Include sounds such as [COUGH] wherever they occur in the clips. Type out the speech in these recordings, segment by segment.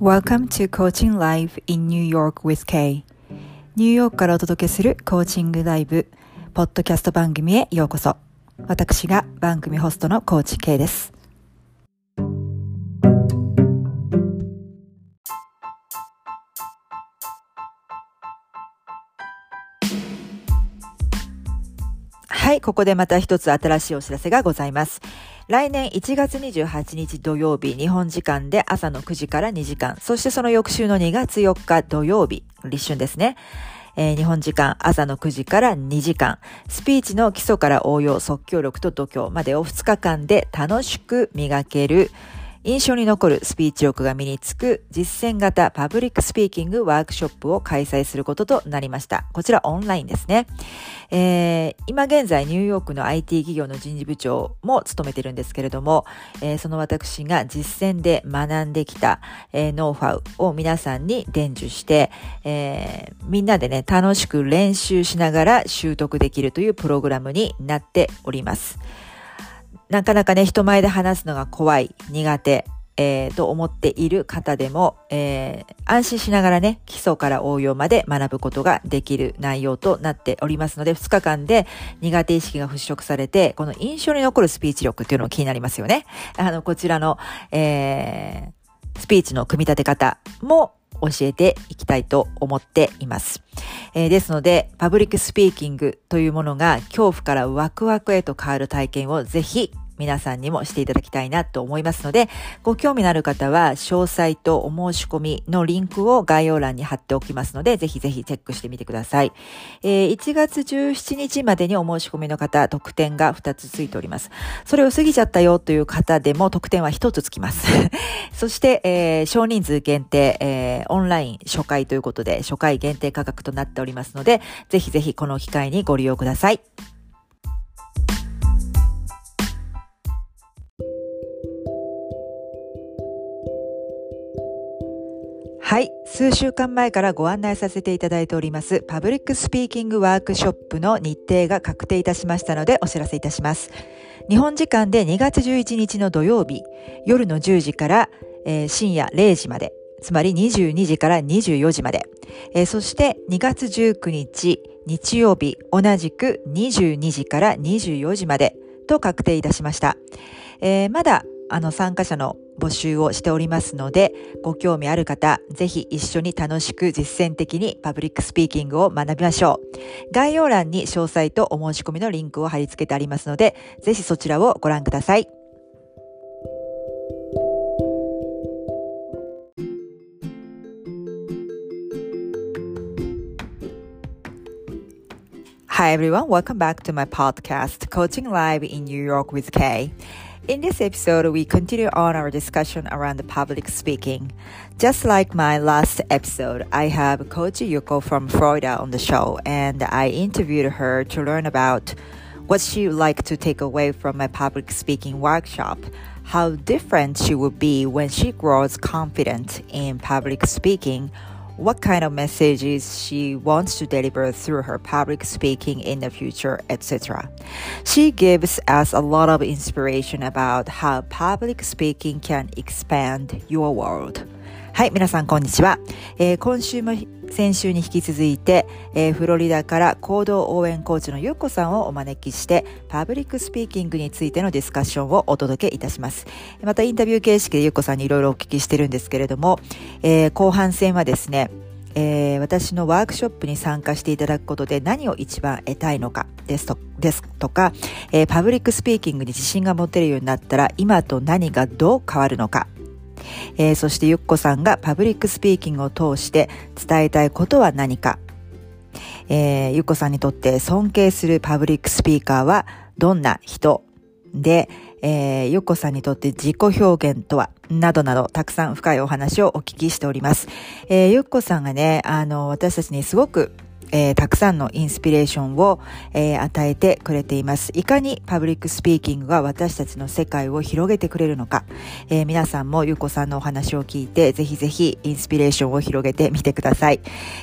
Welcome to Coaching Live in New York with Kay. ニューヨークからお届けするコーチングライブポッドキャスト番組へようこそ。私が番組ホストのコーチ K です。ここでまた一つ新しいお知らせがございます。来年1月28日土曜日、日本時間で朝の9時から2時間、そしてその翌週の2月4日土曜日、立春ですね。えー、日本時間朝の9時から2時間、スピーチの基礎から応用、即興力と度胸までを2日間で楽しく磨ける、印象に残るスピーチ力が身につく実践型 public speaking ワークショップを開催することとなりました。こちらオンラインですね。えー、今現在ニューヨークの IT 企業の人事部長も務めてるんですけれども、えー、その私が実践で学んできた、えー、ノウハウを皆さんに伝授して、えみんなでね、楽しく練習しながら習得できるというプログラムになっております。なかなかね、人前で話すのが怖い、苦手、えー、と思っている方でも、えー、安心しながらね、基礎から応用まで学ぶことができる内容となっておりますので、2日間で苦手意識が払拭されて、この印象に残るスピーチ力っていうのも気になりますよね。あの、こちらの、えー、スピーチの組み立て方も教えていきたいと思っています。えー、ですので、パブリックスピーキングというものが恐怖からワクワクへと変わる体験をぜひ皆さんにもしていただきたいなと思いますので、ご興味のある方は、詳細とお申し込みのリンクを概要欄に貼っておきますので、ぜひぜひチェックしてみてください。えー、1月17日までにお申し込みの方、特典が2つついております。それを過ぎちゃったよという方でも特典は1つつきます。[LAUGHS] そして、えー、少人数限定、えー、オンライン初回ということで、初回限定価格となっておりますので、ぜひぜひこの機会にご利用ください。はい。数週間前からご案内させていただいております、パブリックスピーキングワークショップの日程が確定いたしましたのでお知らせいたします。日本時間で2月11日の土曜日、夜の10時から、えー、深夜0時まで、つまり22時から24時まで、えー、そして2月19日日曜日、同じく22時から24時までと確定いたしました。えー、まだあの参加者の募集をしておりますので、ご興味ある方、ぜひ一緒に楽しく実践的にパブリックスピーキングを学びましょう。概要欄に詳細とお申し込みのリンクを貼り付けてありますので、ぜひそちらをご覧ください。Hi everyone, welcome back to my podcast, Coaching Live in New York with Kay. In this episode, we continue on our discussion around public speaking. Just like my last episode, I have Coach Yuko from Florida on the show, and I interviewed her to learn about what she would like to take away from my public speaking workshop, how different she would be when she grows confident in public speaking what kind of messages she wants to deliver through her public speaking in the future, etc. She gives us a lot of inspiration about how public speaking can expand your world. はい、皆さんこんにちは。えー、今週も先週に引き続いて、えー、フロリダから行動応援コーチのゆうこさんをお招きして、パブリックスピーキングについてのディスカッションをお届けいたします。またインタビュー形式でゆうこさんにいろいろお聞きしてるんですけれども、えー、後半戦はですね、えー、私のワークショップに参加していただくことで何を一番得たいのかですとですとか、えー、パブリックスピーキングに自信が持てるようになったら今と何がどう変わるのかえー、そしてゆっこさんがパブリックスピーキングを通して伝えたいことは何か、えー、ゆっこさんにとって尊敬するパブリックスピーカーはどんな人？で、えー、ゆっこさんにとって自己表現とは？などなど、たくさん深いお話をお聞きしております。えー、ゆっこさんがね、あの、私たちにすごくえー、たくさんのインスピレーションを、えー、与えてくれています。いかにパブリックスピーキングが私たちの世界を広げてくれるのか、えー、皆さんもゆうこさんのお話を聞いて、ぜひぜひインスピレーションを広げてみてください。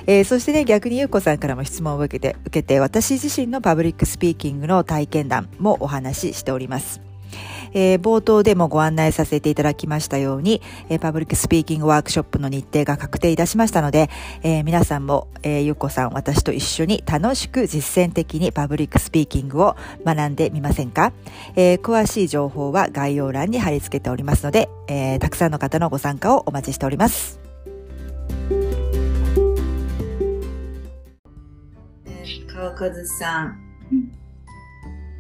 えそしてね、逆にゆうこさんからも質問を受けて、受けて、私自身のパブリックスピーキングの体験談もお話ししております。えー、冒頭でもご案内させていただきましたように、えー、パブリックスピーキングワークショップの日程が確定いたしましたので、えー、皆さんも、えゆっこさん、私と一緒に楽しく実践的にパブリックスピーキングを学んでみませんか、え詳しい情報は概要欄に貼り付けておりますので、えたくさんの方のご参加をお待ちしております。川和さん、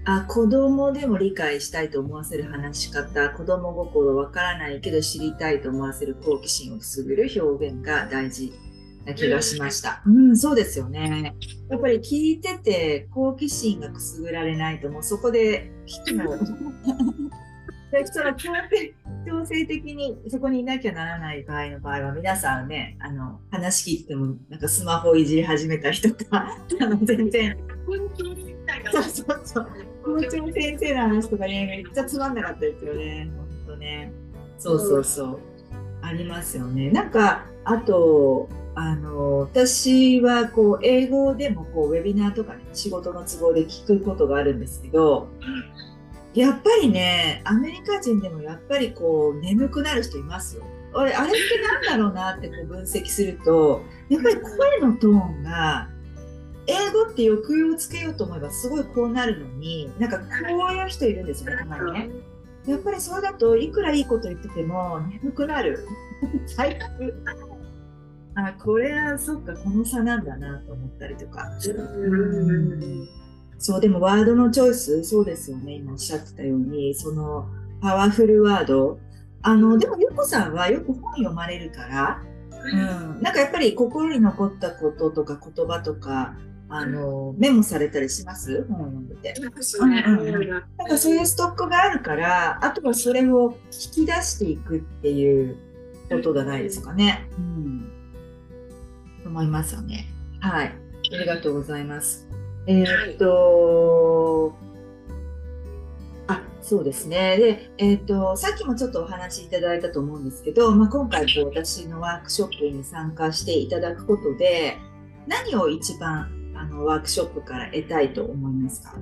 あ子供でも理解したいと思わせる話し方子供心わからないけど知りたいと思わせる好奇心をくすぐる表現が大事な気がしました。うん、そうですよね。やっぱり聞いてて好奇心がくすぐられないともうそこで聞くのでその強制強制的にそこにいなきゃならない場合の場合は皆さんねあの話聞いてもなんかスマホいじり始めたりとか [LAUGHS] あの全然。そうそうそう。校長先生の話とかね、めっちゃつまんなかったですよね。本当ね。そうそうそう。ありますよね。なんか、あと、あの、私はこう、英語でもこう、ウェビナーとかね、仕事の都合で聞くことがあるんですけど、やっぱりね、アメリカ人でもやっぱりこう、眠くなる人いますよ。あれ、あれってなんだろうなってこう分析すると、やっぱり声のトーンが、英語って抑揚をつけようと思えばすごいこうなるのになんかこういう人いるんですよねたまにね。やっぱりそれだといくらいいこと言ってても眠くなる。[LAUGHS] 最悪。あこれはそっかこの差なんだなと思ったりとか。うん。そうでもワードのチョイスそうですよね。今おっしゃってたようにそのパワフルワード。あのでもゆこさんはよく本読まれるから、うん、なんかやっぱり心に残ったこととか言葉とかあの、メモされたりします？本を読んでて。なんかそういうストックがあるから、あとはそれを引き出していくっていうことがないですかね。うん。と思いますよね。はい。ありがとうございます。えー、っと、あ、そうですね。で、えー、っと、さっきもちょっとお話しいただいたと思うんですけど、まあ、今回こう私のワークショップに参加していただくことで、何を一番あのワークショップから得たいと思いますか？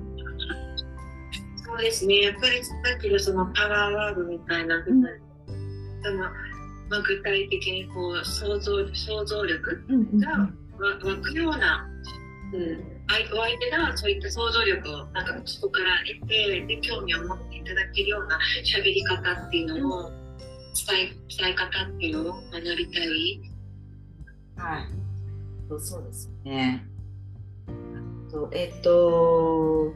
そうですね。やっぱりさっきのそのパワーワードみたいな、うん、そのまあ、具体的にこう想像想像力が湧くような、うん、お相手がそういった想像力をなんかそこから得てで興味を持っていただけるような喋り方っていうのを、伝え伝え方っていうのを学びたい。はい、そうですね。と、えっと、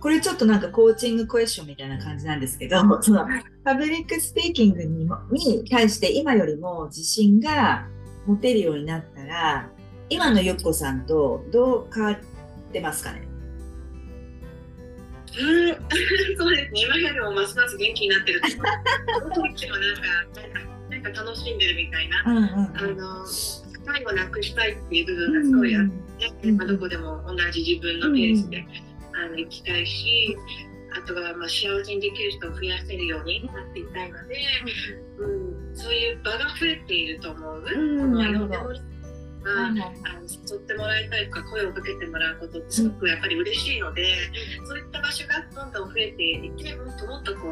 これちょっとなんか coaching question みたいな感じなんですけど、そのパブリックスピーキングにもに対して今よりも自信が持てるようになったら、今のゆっこさんとどう変わってますかね？うん、[LAUGHS] そうですね。今よりもますます元気になってる。その時もなんか、なんか楽しんでるみたいな。うんうん、あの、最後なくしたいっていう部分がすごいあって、まあ、どこでも同じ自分のペースで、あの行きたいしあとはまあ幸せにできる人を増やせるようになっていたいので、うん、そういう場が増えていると思う。うん、なるほど。あの誘ってもらいたいとか声をかけてもらうことってすごくやっぱり嬉しいので、そういった場所がどんどん増えていってもっともっとこ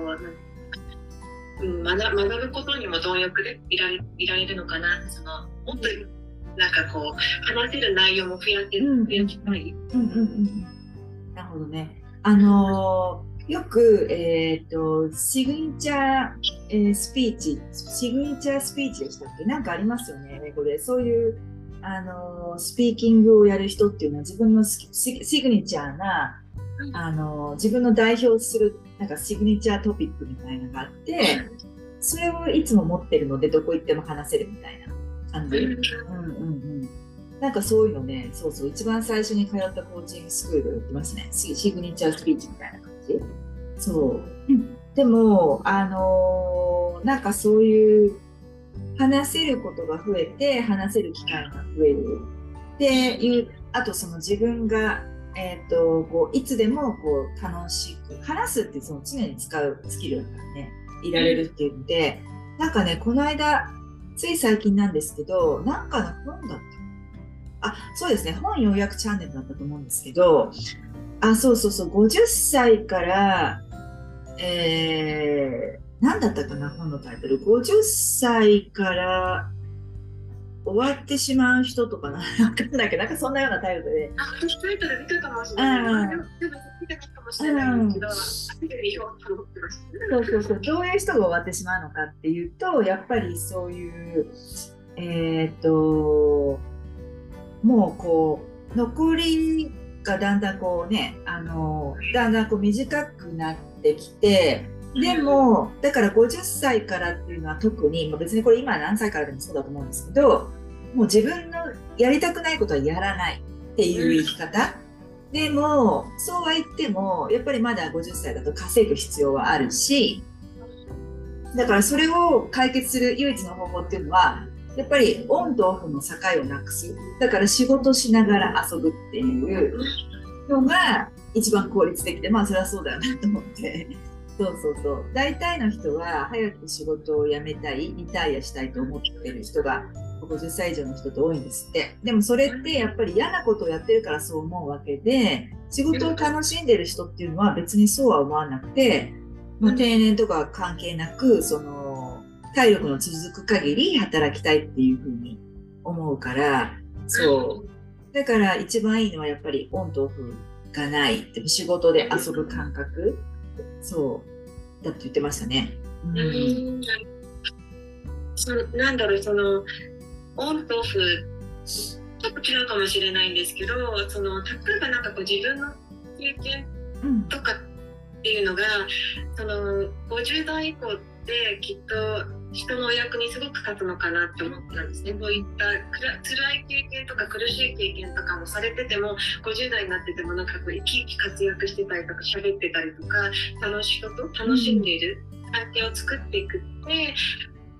う、うん、学学ぶことにも貪欲でいられいられるのかな。そのもっとなんかこう話せる内容も増やせる、増やしたい。なるほどね。あのー、よく、えっ、ー、と、シグニチャー、えー、スピーチ、シグニチャースピーチでしたっけ？なんかありますよね、英語で。そういう、あのスピーキングをやる人っていうのは自分のシグニチャーな、あの自分の代表するなんかシグニチャートピックみたいなのがあって、それをいつも持ってるのでどこ行っても話せるみたいな。感じ。うんうんうんなんかそういうのね、そうそう、一番最初に通ったコーチングスクールで言ってますね。シグニチャースピーチみたいな感じ。そう。でも、あのー、なんかそういう話せることが増えて、話せる機会が増えるっていう、あとその自分が、えっ、ー、と、こう、いつでもこう楽しく、話すってその常に使うスキルだからね、いられるっていうので、なんかね、この間、つい最近なんですけど、なんかの本だった。あ、そうですね。本要約チャンネルだったと思うんですけど、あ、そうそうそう、50歳から、えー、何だったかな、本のタイトル。50歳から終わってしまう人とかな、[LAUGHS] わかんないけど、なんかそんなようなタイトルで。あ、私タイトル見たかもしれない。見たかもしれないけど、そうそうそう、どういう人が終わってしまうのかっていうと、やっぱりそういう、えっ、ー、と、もうこう、残りがだんだんこうね、あの、だんだんこう短くなってきて、でも、だから50歳からっていうのは特に、まあ、別にこれ今何歳からでもそうだと思うんですけど、もう自分のやりたくないことはやらないっていう生き方。でも、そうは言っても、やっぱりまだ50歳だと稼ぐ必要はあるし、だからそれを解決する唯一の方法っていうのは、やっぱりオンとオフの境をなくす。だから仕事しながら遊ぶっていうのが一番効率的で、まあそれはそうだよなと思って。そうそうそう。大体の人は早く仕事を辞めたい、リタイアしたいと思ってる人が50歳以上の人って多いんですって。でもそれってやっぱり嫌なことをやってるからそう思うわけで、仕事を楽しんでる人っていうのは別にそうは思わなくて、もう定年とか関係なく、その、体力の続く限り働きたいっていうふうに思うから、そう。だから一番いいのはやっぱりオンとオフがない。仕事で遊ぶ感覚。そうだって言ってましたね。うん、そなんだろうそのオンとオフちょっと違うかもしれないんですけどその例えばなんかこう自分の経験とかっていうのが、うん、その50代以降ってきっと人のお役にすごく立つのかなって思ったんですね。こういった辛い経験とか苦しい経験とかもされてても50代になっててもなんかこう生き生き活躍してたりとか喋ってたりとか楽しいこと楽しんでいる関係を作っていくって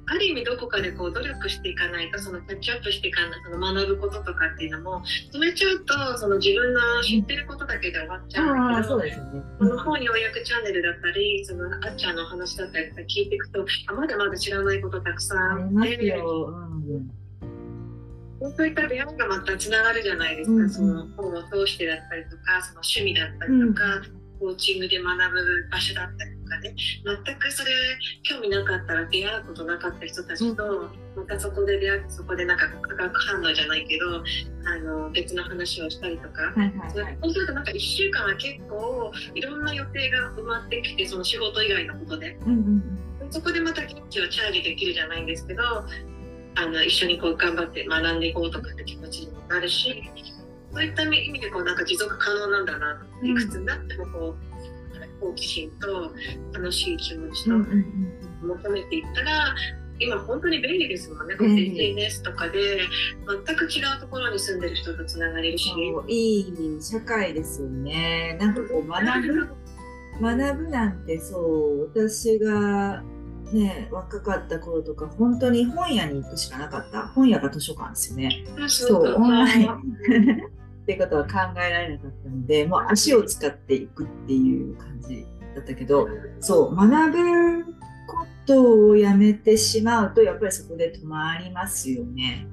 ある意味どこかでこう努力していかないとそのキャッチアップしていかないその学ぶこととかっていうのも止めちゃうとその自分の知ってることだけで終わっちゃうんだけど、そうですね、この本要約チャンネルだったりそのあっちゃんの話だったりとか聞いていくとあまだまだ知らないことたくさんあって。そういった出会いがまたつながるじゃないですか、うん、その本を通してだったりとかその趣味だったりとか、うんコーチングで学ぶ場所だったりとかね。全くそれ興味なかったら出会うことなかった人たちと、またそこで出会ってそこでなんか化学反応じゃないけどあの別の話をしたりとか、はいはいはい、そうするとなんか1週間は結構いろんな予定が埋まってきてその仕事以外のことで、うんうん、そこでまた元気をチャージできるじゃないんですけどあの一緒にこう頑張って学んでいこうとかって気持ちになるしそういった意味でこうなんか持続可能なんだな、うん、いくつになってもこう好奇心と楽しい気持ちと求めていったら、今本当に便利ですもんね、うん、SNS とかで全く違うところに住んでる人とつながれるし。いい社会ですよね。なんかこう学ぶ学ぶなんてそう私がね、若かった頃とか本当に本屋に行くしかなかった。本屋が図書館ですよね。そうオンラインってことは考えられなかったのでもう足を使っていくっていう感じだったけどそう学ぶことをやめてしまうとやっぱりそこで止まりますよね。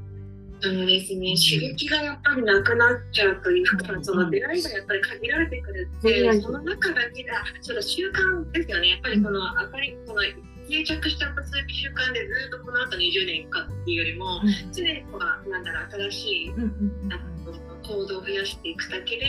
そうですね、刺激がやっぱりなくなっちゃうというか、うん、その出会いがやっぱり限られてくるって、うん、その中だけが、その習慣ですよね、やっぱりその、あかり、その定着したそういう習慣でずっとこの後20年いくかっていうよりも、常にこうなんだろう新しい、うん、行動を増やしていくだけで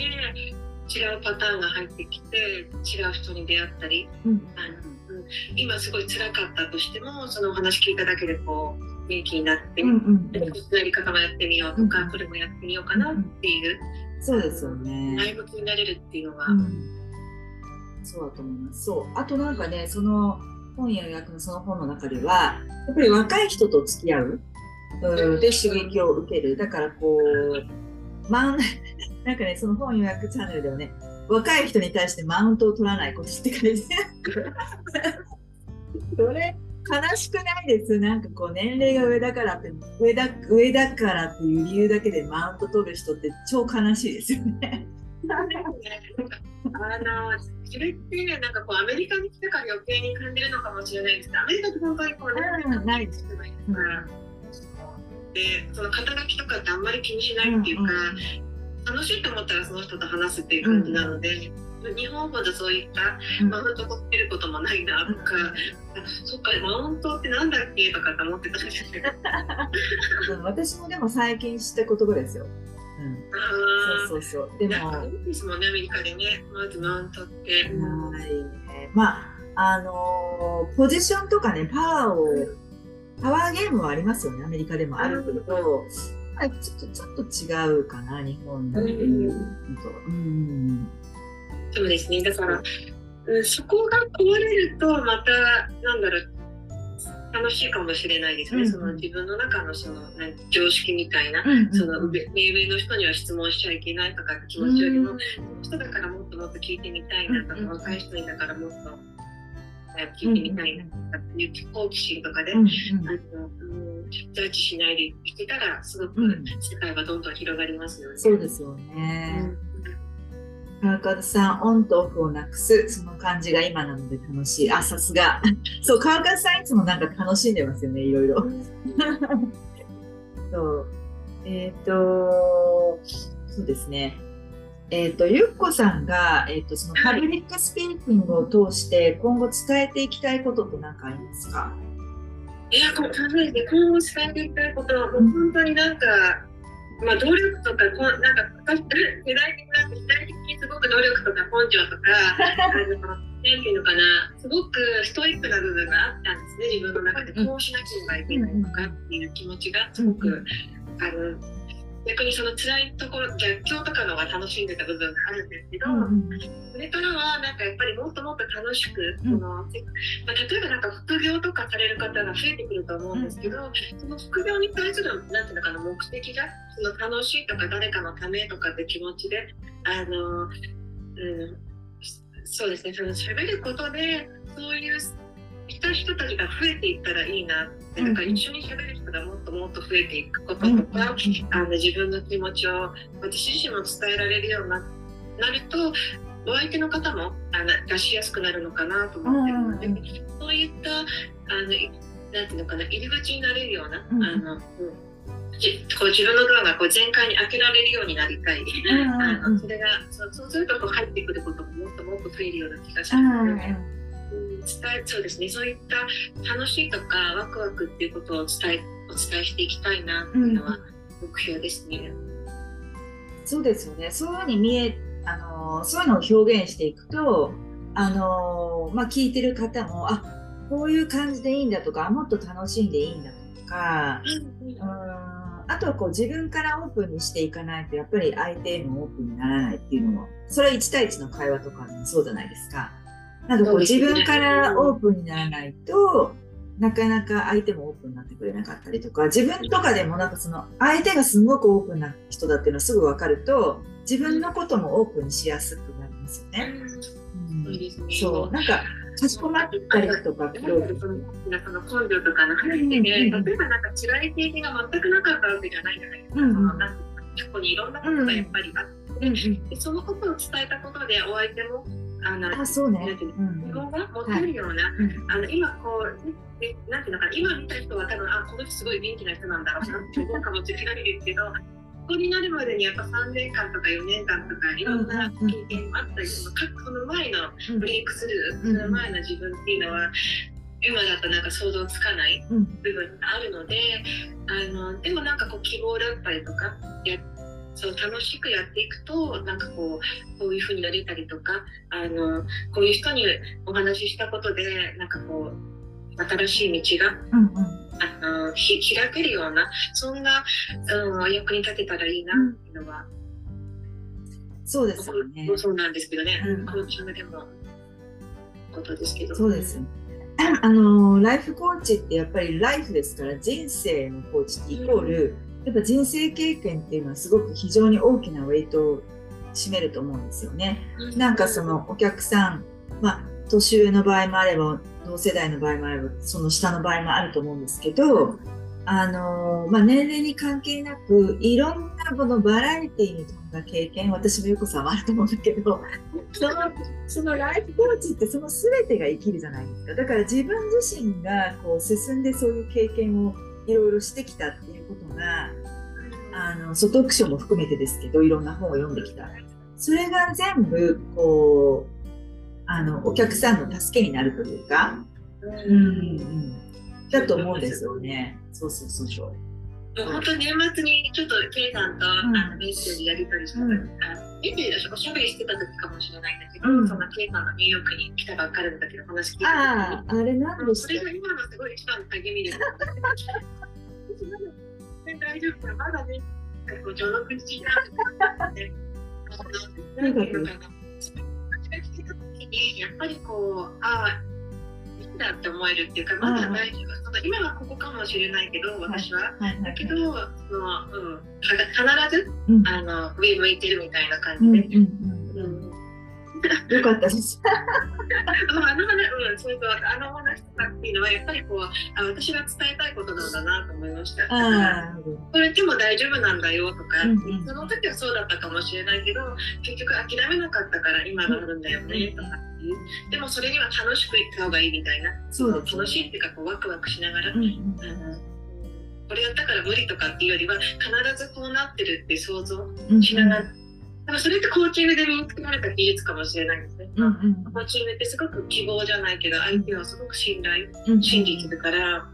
違うパターンが入ってきて違う人に出会ったり、うん、あの今すごい辛かったとしてもそのお話聞いただけでこう元気になって、うんうん、やり方もやってみようとか、これもやってみようかなっていう、そうですよね。内部になれるっていうのは、そうだと思います。そう。あとなんかねその本や役のその本の中ではやっぱり若い人と付き合うで刺激を受ける。だからこうマウン [LAUGHS] なんかねその本予約チャンネルではね若い人に対してマウントを取らないことって感じ。[LAUGHS] それ。悲しくないです。なんかこう年齢が上だからって上だ上だからっていう理由だけでマウント取る人って超悲しいですよね。[LAUGHS] あのそれってなんかこうアメリカに来たから余計に感じるのかもしれないですけどアメリカって本当にこうね、うん、ないです。か、うん、でその肩書きとかってあんまり気にしないっていうか、うん、楽しいと思ったらその人と話すっていう感じなので、日本ほどそういったマウント取ってることもなないなとか、そっかマウントってなんだっけとかって思ってたんですけど [LAUGHS] 私もでも最近知った言葉ですよ。うん、あそうそうそう。でも。いいですもんねアメリカでね。まずマウントって。はいね、まああのー、ポジションとかねパワーをパワーゲームはありますよねアメリカでも。あるけど、はい、ちょっとちょっと違うかな日本の。っていうと。うん。そうですね。だから、うん、そこが壊れるとまたなんだろう楽しいかもしれないですね、うん、その自分の中のその常識みたいな、うん、その上上の人には質問しちゃいけないとか気持ちよりも、うん、その人だからもっともっと聞いてみたいなとか、若い人にだからもっと聞いてみたいなっていう好奇心とかで、あのジャッジしないで生きてたらすごく世界はどんどん広がりますよね。そうですよね。川上さん、オンとオフをなくす、その感じが今なので楽しい。あ、さすが。[LAUGHS] そう、川上さんいつもなんか楽しんでますよね、いろいろ。[LAUGHS] そう。えっ、ー、と、そうですね。えっ、ー、と、ゆっこさんが、えっ、ー、と、そのパブリックスピーキングを通して今後伝えていきたいことって何かありますか？いや、こう考えて今後伝えていきたいことは、もう本当になんか、まあ、努力とかこなんか世代的な時代的にすごく努力とか根性とか [LAUGHS] あのなんていうのかなすごくストイックな部分があったんですね。自分の中でこうしなければいけないとかっていう気持ちがすごく、あの逆にその辛いところ逆境とかのが楽しんでた部分があるんですけど、うん、それからはなんかやっぱりもっともっと楽しく、うん、そのまあ、例えばなんか副業とかされる方が増えてくると思うんですけど、うん、その副業に対するなんていうのかな目的がその楽しいとか誰かのためとかって気持ちであの、うん、そうですねその喋ることでそういうした人たちが増えていったらいいなってなんか一緒に喋る人がもっともっと増えていくこととか、あの自分の気持ちを私自身も伝えられるようになるとお相手の方もあの出しやすくなるのかなと思ってるので、そういったあのなんていうのかな入り口になれるような、あの、うん。こう自分のドアがこう全開に開けられるようになりたい、あのそれがそうそうするとこう入ってくることももっともっと増えるような気がするので。伝えそうですね。そういった楽しいとかワクワクっていうことを伝えお伝えしていきたいなっていうのは目標ですね。うん、そうですよね。そういうふうに見えあのそういうのを表現していくとあの、まあ、聞いてる方もあこういう感じでいいんだとかもっと楽しんでいいんだとか、うん、あとはこう自分からオープンにしていかないとやっぱり相手もオープンにならないっていうのもそれは1対1の会話とかもそうじゃないですか。なんかこう自分からオープンにならないと、なかなか相手もオープンになってくれなかったりとか、自分とかでもなんかその相手がすごくオープンな人だっていうのはすぐ分かると、自分のこともオープンにしやすくなりますよね。うん、そう、なんか、かしこまったりとか、その根性とかの話で、例えばなんか辛い経験が全くなかったわけじゃないじゃないですか。うん、その過去にいろんなことがやっぱりあって、うん、でそのことを伝えたことでお相手もあのあそうね、自分が持ってるような、はい、あの今こうえなんていうのかな今見た人は多分あこの人すごい元気な人なんだろうなって思うかもしれないですけど [LAUGHS] ここになるまでにやっぱ3年間とか4年間とかいろんな経験もあったりとか、その前のブレイクスルー、その前の自分っていうのは今だとなんか想像つかない部分があるので、あのでもなんかこう希望だったりとかやそう楽しくやっていくとなんかこうこういうふうになれたりとかあのこういう人にお話ししたことでなんかこう新しい道が、うんうん、あのひ開けるようなそんな、うん、役に立てたらいいなっていうのは、うん、そうですよね。そうなんですけどね、うん、コーチングでもことですけど。そうですよね。[CLEARS THROAT] あのライフコーチってやっぱりライフですから人生のコーチってイコール、うんやっぱ人生経験っていうのはすごく非常に大きなウェイトを占めると思うんですよね。なんかそのお客さん、まあ、年上の場合もあれば同世代の場合もあればその下の場合もあると思うんですけど、あのまあ、年齢に関係なくいろんなこのバラエティーに富んだ経験私もよこさんはあると思うんだけど [LAUGHS] そのそのライフコーチってその全てが生きるじゃないですかだから自分自身がこう進んでそういう経験をいろいろしてきたっていうことがあの外読書も含めてですけどいろんな本を読んできたそれが全部こうあのお客さんの助けになるというか、うん、うん、だと思うんですよね。そうそうそうそう。本当年末にちょっとケイさんと、あのメッセージやり取りした時、うん、メッセージおしゃべりしてた時かもしれないんだけど、うん、そんなケイさんがニューヨークに来たばっかりだけど話聞いてあああれなんですかそれが今のすごい一番の励みです。大丈夫かまだね、こう序の口なんで、ね、なんていうのかな。やっぱりこう、ああ、んだって思えるっていうか、まだ大丈夫。その今はここかもしれないけど、私は。だけど、その、うん、必ず、うん、あの、上向いてるみたいな感じで。うんうんよかったです。[LAUGHS] あの話、うん、そうそう、あの話とかっていうのは、やっぱりこう、あ、私が伝えたいことなんだなと思いました。これでも大丈夫なんだよとか、うんうん、その時はそうだったかもしれないけど、結局諦めなかったから今があるんだよね、とかっていう。でもそれには楽しくいった方がいいみたいな。そう楽しいっていうか、こう、ワクワクしながら。うんうんこれやったから無理とかっていうよりは必ずこうなってるって想像しながら、でもそれってコーチングで身につけられた技術かもしれないですね。うんうん、コーチングってすごく希望じゃないけど相手はすごく信頼、うん、信じてるから。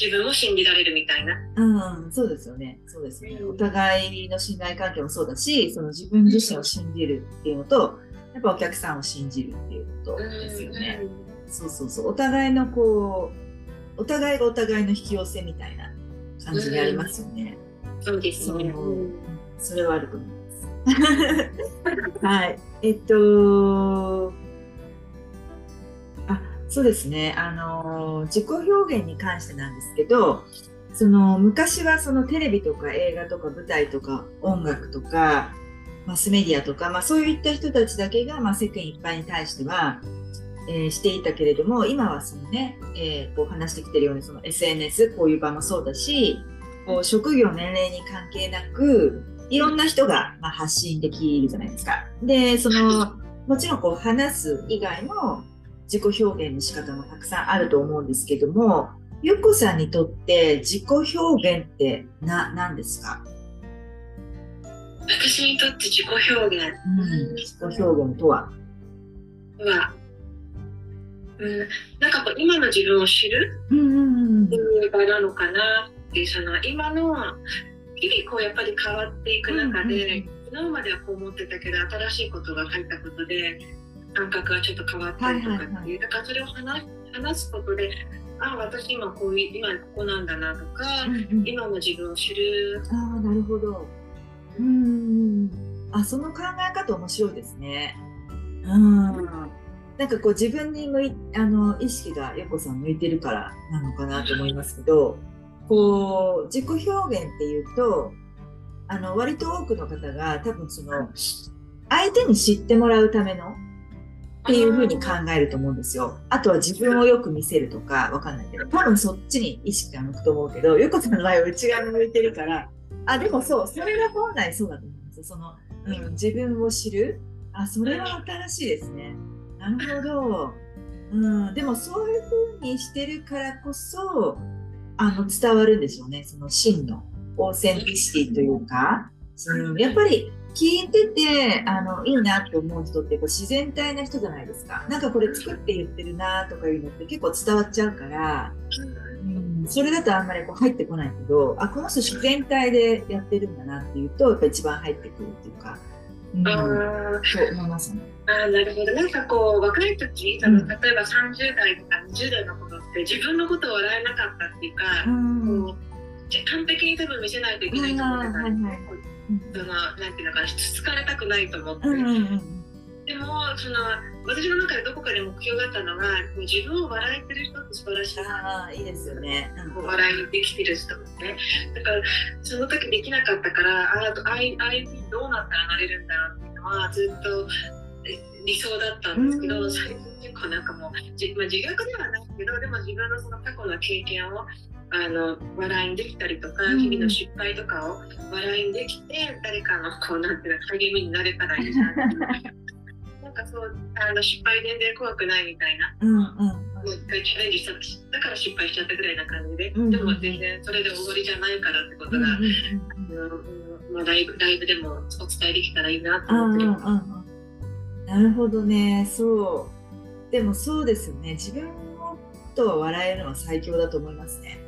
自分を信じられるみたいな。うん、そうですよね。そうですね。お互いの信頼関係もそうだし、その自分自身を信じるっていうのと、やっぱお客さんを信じるっていうことですよね。うん、そうそうそう。お互いのこう、お互いがお互いの引き寄せみたいな感じにありますよね。うん、そうですね。それはあると思います。[LAUGHS] はい。えっと、あ、そうですね。あの、自己表現に関してなんですけど、その昔はそのテレビとか映画とか舞台とか音楽とかマスメディアとか、まあ、そういった人たちだけが、まあ、世間いっぱいに対しては、えー、していたけれども今はそのね、えー、こう話してきてるようにその SNS こういう場もそうだしこう職業年齢に関係なくいろんな人が、ま発信できるじゃないですか。で、その、もちろんこう話す以外の自己表現の仕方もたくさんあると思うんですけども、ゆっこさんにとって自己表現ってな何ですか？私にとって自己表現、うん、自己表現とは？は、うん、なんかこう今の自分を知るっていう場なのかなっていうその今の日々こうやっぱり変わっていく中で、うんうん、昨日まではこう思ってたけど新しいことが入ったことで感覚がちょっと変わったりとかっていう、はいはいはい、だからそれを話話すことであ私今こういう今ここなんだなとか、うんうん、今の自分を知る。あなるほど。うん。あその考え方面白いですね。うん。なんかこう自分に向いあの意識がよこさん向いてるからなのかなと思いますけどこう自己表現っていうとあの割と多くの方が多分その相手に知ってもらうためのっていうふうに考えると思うんですよ。あとは自分をよく見せるとかわかんないけど多分そっちに意識が向くと思うけどゆこさんの場合は内側に向いてるからあでもそうそれが本来そうだと思うんですよ。その、うん、自分を知るあそれは新しいですね。なるほど。うん、でもそういうふうにしてるからこそあの伝わるんでしょうね。その真のオーセンティシティというか、うん、やっぱり聞いててあのいいなって思う人ってこう自然体な人じゃないですか。なんかこれ作って言ってるなとかいうのって結構伝わっちゃうから、うん、それだとあんまりこう入ってこないけどあこの人自然体でやってるんだなっていうとやっぱ一番入ってくるっていうか、うん、そう思いますね。あなるほど。なんかこう若い時その、例えば30代とか20代の頃って自分のことを笑えなかったっていうか、うん、こう完璧に多分見せないといけないと思ってたんで、はいはい、そのなんていうのかなつつかれたくないと思って。でもその私の中でどこかで目標があったのが自分を笑えてる人って素晴らしい。あいいですよね、うん、笑いにできてる人って。ねだからその時できなかったからああああいうふうにどうなったらなれるんだろうっていうのはずっと理想だったんですけど、うん、最近結構なんかもうじ、まあ、自虐ではないけどでも自分のその過去の経験をあの笑いにできたりとか、日々の失敗とかを笑いにできて誰かのこうなんていうの励みになれたらいいななんかそうあの失敗全然怖くないみたいな、うんうん、もう一回チャレンジしただから失敗しちゃったぐらいな感じで、うんうん、でも全然それで終わりじゃないからってことが、うんうん、まあ、ライブライブでもお伝えできたらいいなと思ってる。うんうんうんなるほどね。そう。でもそうですよね。自分とは笑えるのは最強だと思いますね。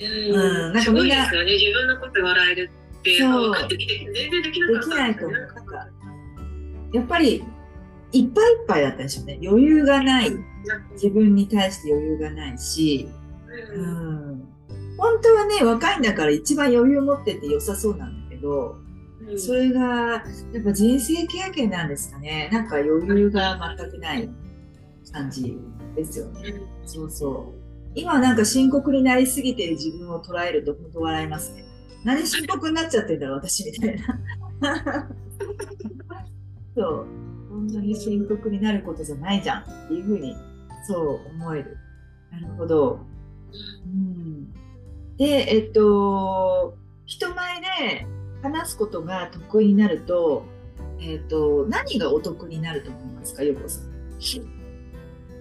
うん、なんかみんな、ね、自分のこと笑えるってそう。全然できないと思う。なんかやっぱりいっぱいいっぱいだったでしょうね。余裕がない。自分に対して余裕がないし、うん、本当はね、若いんだから一番余裕持ってて良さそうなんだけど、うん、それがやっぱ人生経験なんですかね。なんか余裕が全くない感じですよね。そうそう。今なんか深刻になりすぎてる自分を捉えると本当笑いますね。何深刻になっちゃってんだろう、私みたいな。[LAUGHS] そう。こんなに深刻になることじゃないじゃんっていうふうに、そう思える。なるほど。うん、で、えっと、人前で話すことが得意になると、えっと、何がお得になると思いますか、ヨコさん？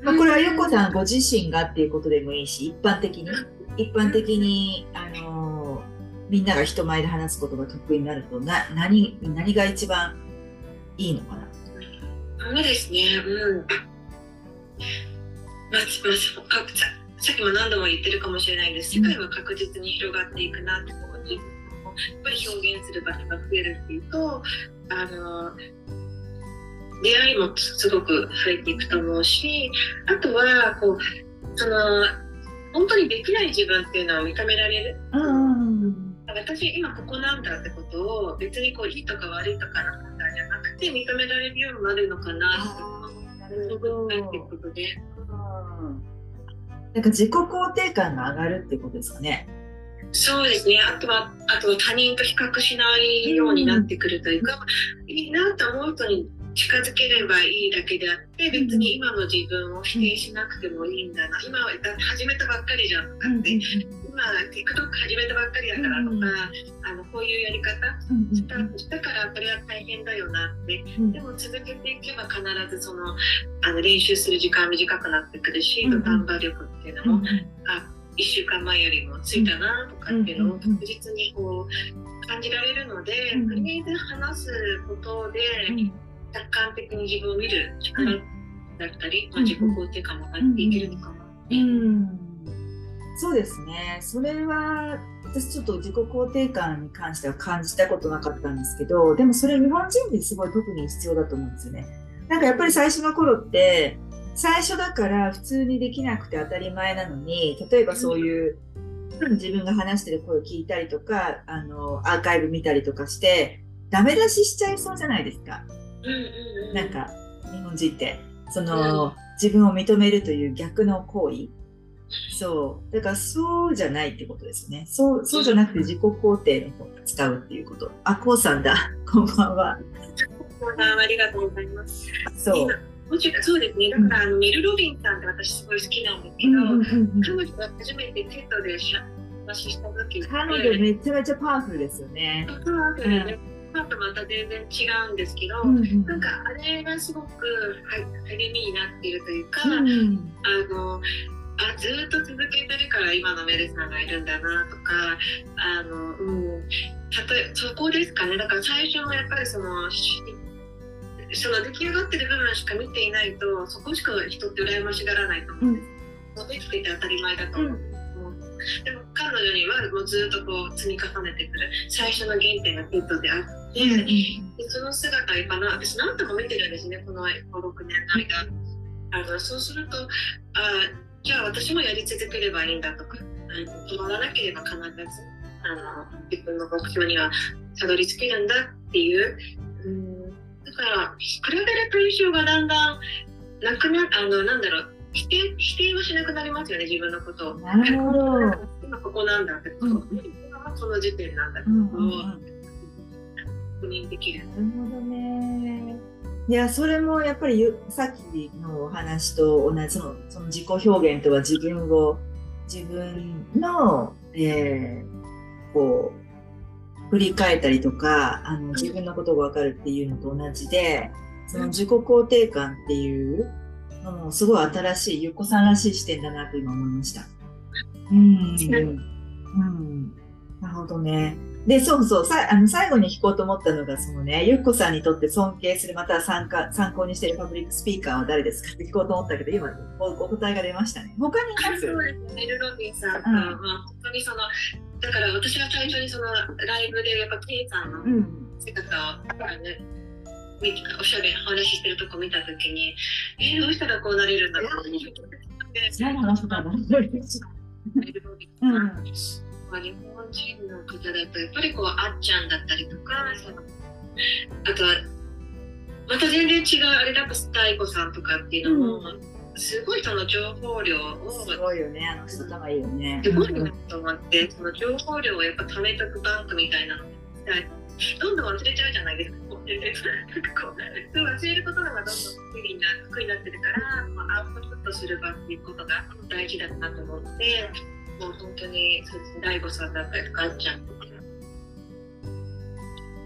まあ、これはヨコさんご自身がっていうことでもいいし、一般的に、一般的に、あのみんなが人前で話すことが得意になると、な何何が一番いいのかな？そうですね、うん。まあ、まあ、さっきも何度も言ってるかもしれないんです世界は確実に広がっていくなってことに、やっぱり表現する場所が増えるっていうと、あの、出会いもすごく増えていくと思うし、あとは、こう、その、本当にできない自分っていうのを認められる。うん私今ここなんだってことを別にこういいとか悪いとかの問題じゃなくて認められるようになるのかなっていうことで。なんか自己肯定感が上がるってことですかね。そうですね。あとは、あとは他人と比較しないようになってくるというか、うん、いいなと思う人に近づければいいだけであって別に今の自分を否定しなくてもいいんだな、今は始めたばっかりじゃんとかって、今 TikTok 始めたばっかりだからとか、あのこういうやり方したしたからこれは大変だよなって、でも続けていけば必ずそのあの練習する時間短くなってくるし、土壇場力っていうのも、あ1週間前よりもついたなとかっていうのを確実にこう感じられるので、とりあえず話すことで、客観的に自分を見る力だったり、まあ、自己肯定感も上がっていけるのかなって。うんそうですね。それは私ちょっと自己肯定感に関しては感じたことなかったんですけど、でもそれ日本人ですごい特に必要だと思うんですよね。なんかやっぱり最初の頃って最初だから普通にできなくて当たり前なのに、例えばそういう、自分が話してる声を聞いたりとか、あのアーカイブ見たりとかして、ダメ出ししちゃいそうじゃないですか。なんか日本人って。その、うん、自分を認めるという逆の行為。そう。だからそうじゃないってことですね。そうそうじゃなくて自己肯定の方が近いっていうこと。あこうさんだ。こんばんは。ありがとうございます。そうそうですね。だから、あのメル・ロビンズさんって私すごい好きなんですけど、彼女が初めて TED で話した時彼女めちゃめちゃパワフルですよね。パワフルで、う。ん。今とまた全然違うんですけど、うんうん、なんかあれがすごく励みになっているというか、うん、あのあずっと続けてるから今のメルさんがいるんだなとかあの、うん、たとえそこですかね。だから最初はやっぱりそのその出来上がってる部分しか見ていないとそこしか人って羨ましがらないと思うんです。うん、できていて当たり前だと思う。ん。でも彼女にはもうずっとこう積み重ねてくる。最初の原点がペットであって、うん、でその姿がかな私何とも見てるんですね。この56年の間。あのそうするとあじゃあ私もやり続ければいいんだとか。止まらなければ必ずあの自分の目標にはたどり着けるんだっていううんだから比べる対象がだんだんなくなあのなんだろう否定否定はしなくなりますよね自分のことを。なるほど。今ここなんだってこと、この時点なんだってことを確認できる。なるほどね。いやそれもやっぱりさっきのお話と同じそのその自己表現とは自分を自分の、えー、こう振り返ったりとかあの自分のことが分かるっていうのと同じでその自己肯定感っていうもうすごい新しい、ゆっこさんらしい視点だなと今思いました。うん。うん。なるほどね。で、そうそう、さあの最後に聞こうと思ったのが、そのね、ゆっこさんにとって尊敬する、または参加参考にしているパブリックスピーカーは誰ですか？って聞こうと思ったけど、今、おお答えが出ましたね。他にいますそうです。ね、エル・ロビンさんうん、まあ、本当にその、だから私は最初にそのライブで、やっぱ、ケイさんの姿を、うんね、おしゃべり話してるとこ見たときに、えー、どうしたらこうなれるんだろうって。日本人の方だとやっぱりこうあっちゃんだったりとかそのあとはまた全然違うあれだとスタイコさんとかっていうのも、うん、すごいその情報量をすごいよねあの人頭いいよね。すごいなと思って、その情報量をやっぱ貯めとくバンクみたいなのどんどん忘れちゃうじゃないですか。こう忘れることがどんどん得意にな得意になってるから、まあ、アウトプットする場っていうことが大事だなと思ってもう本当に大悟さんだったりとかあっちゃんとか。